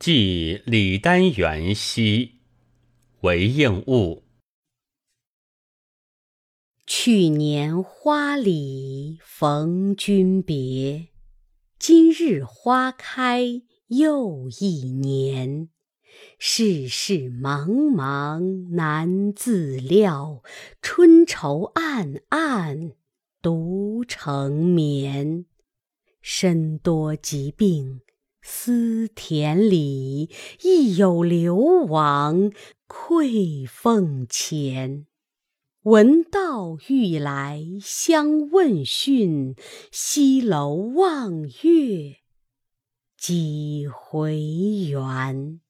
寄李丹元兮，为应物。去年花里逢君别，今日花开又一年。世事茫茫难自料，春愁暗暗独成眠。身多疾病思田里，亦有流亡愧奉前。闻道欲来相问讯，西楼望月几回圆。